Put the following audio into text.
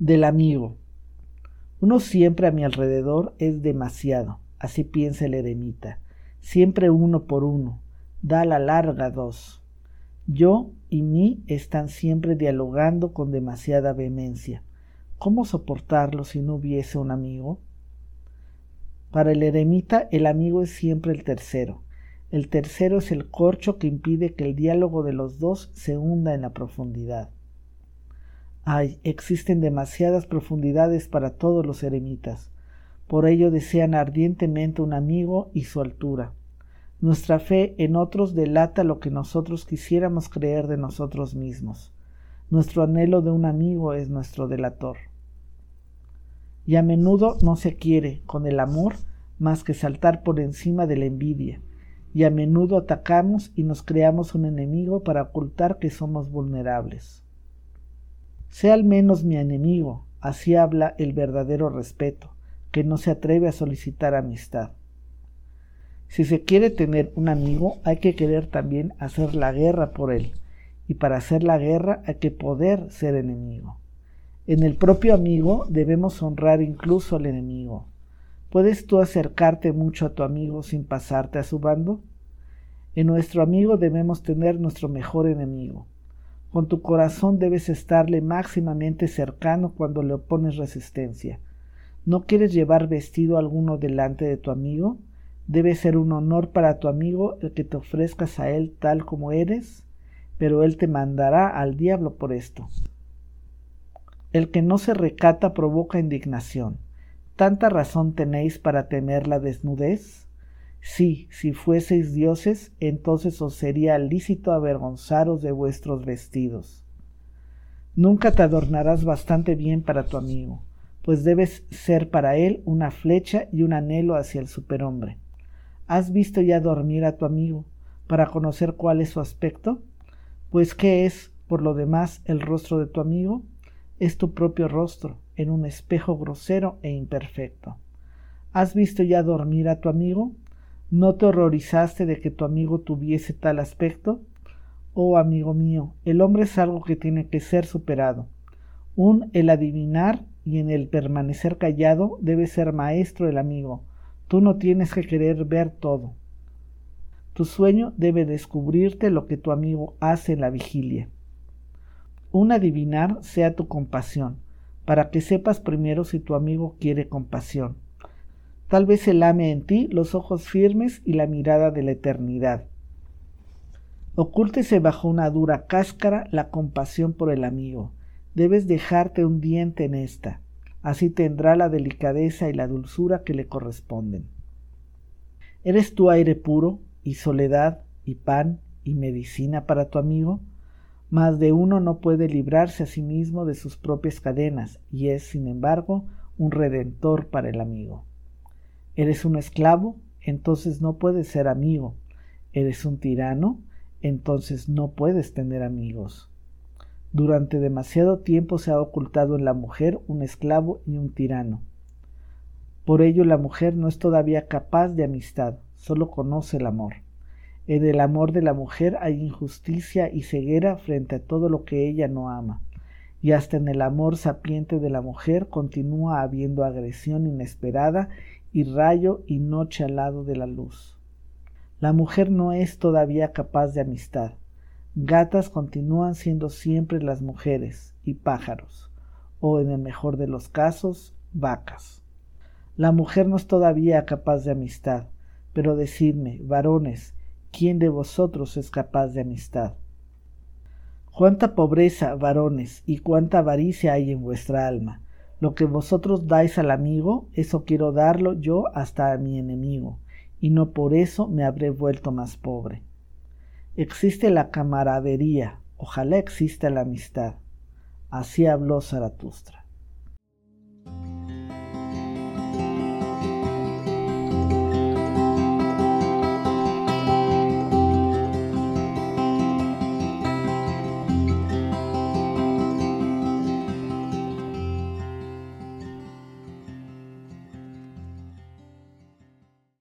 Del amigo. Uno siempre a mi alrededor es demasiado, así piensa el eremita. Siempre uno por uno, da la larga dos. Yo y mí están siempre dialogando con demasiada vehemencia. ¿Cómo soportarlo si no hubiese un amigo? Para el eremita el amigo es siempre el tercero. El tercero es el corcho que impide que el diálogo de los dos se hunda en la profundidad. Ay, existen demasiadas profundidades para todos los eremitas. Por ello desean ardientemente un amigo y su altura. Nuestra fe en otros delata lo que nosotros quisiéramos creer de nosotros mismos. Nuestro anhelo de un amigo es nuestro delator. Y a menudo no se quiere, con el amor, más que saltar por encima de la envidia, y a menudo atacamos y nos creamos un enemigo para ocultar que somos vulnerables. Sea al menos mi enemigo, así habla el verdadero respeto, que no se atreve a solicitar amistad. Si se quiere tener un amigo, hay que querer también hacer la guerra por él, y para hacer la guerra hay que poder ser enemigo. En el propio amigo debemos honrar incluso al enemigo. ¿Puedes tú acercarte mucho a tu amigo sin pasarte a su bando? En nuestro amigo debemos tener nuestro mejor enemigo. Con tu corazón debes estarle máximamente cercano cuando le opones resistencia. ¿No quieres llevar vestido alguno delante de tu amigo? Debe ser un honor para tu amigo el que te ofrezcas a él tal como eres, pero él te mandará al diablo por esto. El que no se recata provoca indignación. ¿Tanta razón tenéis para temer la desnudez? Sí, si fueseis dioses, entonces os sería lícito avergonzaros de vuestros vestidos. Nunca te adornarás bastante bien para tu amigo, pues debes ser para él una flecha y un anhelo hacia el superhombre. ¿Has visto ya dormir a tu amigo para conocer cuál es su aspecto? Pues ¿qué es, por lo demás, el rostro de tu amigo? Es tu propio rostro, en un espejo grosero e imperfecto. ¿Has visto ya dormir a tu amigo? ¿No te horrorizaste de que tu amigo tuviese tal aspecto? Oh amigo mío, el hombre es algo que tiene que ser superado. Un el adivinar y en el permanecer callado debe ser maestro el amigo. Tú no tienes que querer ver todo. Tu sueño debe descubrirte lo que tu amigo hace en la vigilia. Un adivinar sea tu compasión, para que sepas primero si tu amigo quiere compasión Tal vez él ame en ti los ojos firmes y la mirada de la eternidad. Ocúltese bajo una dura cáscara la compasión por el amigo. Debes dejarte un diente en esta. Así tendrá la delicadeza y la dulzura que le corresponden. ¿Eres tu aire puro y soledad y pan y medicina para tu amigo? Más de uno no puede librarse a sí mismo de sus propias cadenas y es, sin embargo, un redentor para el amigo. ¿Eres un esclavo? Entonces no puedes ser amigo. ¿Eres un tirano? Entonces no puedes tener amigos. Durante demasiado tiempo se ha ocultado en la mujer un esclavo y un tirano. Por ello la mujer no es todavía capaz de amistad, solo conoce el amor. En el amor de la mujer hay injusticia y ceguera frente a todo lo que ella no ama, y hasta en el amor sapiente de la mujer continúa habiendo agresión inesperada y rayo y noche al lado de la luz. La mujer no es todavía capaz de amistad. Gatas continúan siendo siempre las mujeres y pájaros, o en el mejor de los casos, vacas. La mujer no es todavía capaz de amistad, pero decidme, varones, ¿quién de vosotros es capaz de amistad? Cuánta pobreza, varones, y cuánta avaricia hay en vuestra alma lo que vosotros dais al amigo, eso quiero darlo yo hasta a mi enemigo, y no por eso me habré vuelto más pobre. Existe la camaradería, ojalá exista la amistad. Así habló Zaratustra.